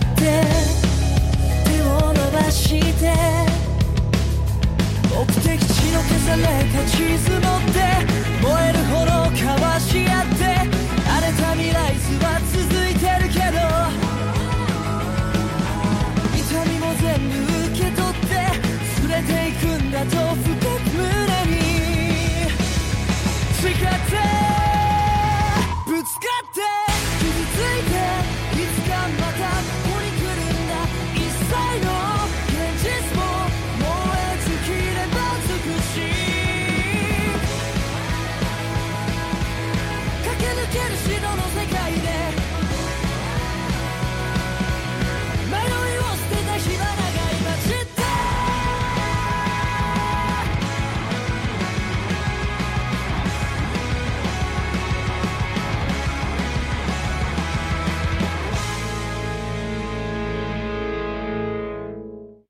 って手を伸ばして目的地の消された地図持って燃える炎交わし合って荒れた未来図は続いてるけど痛みも全部受け取って連れていくんだと深く胸に誓って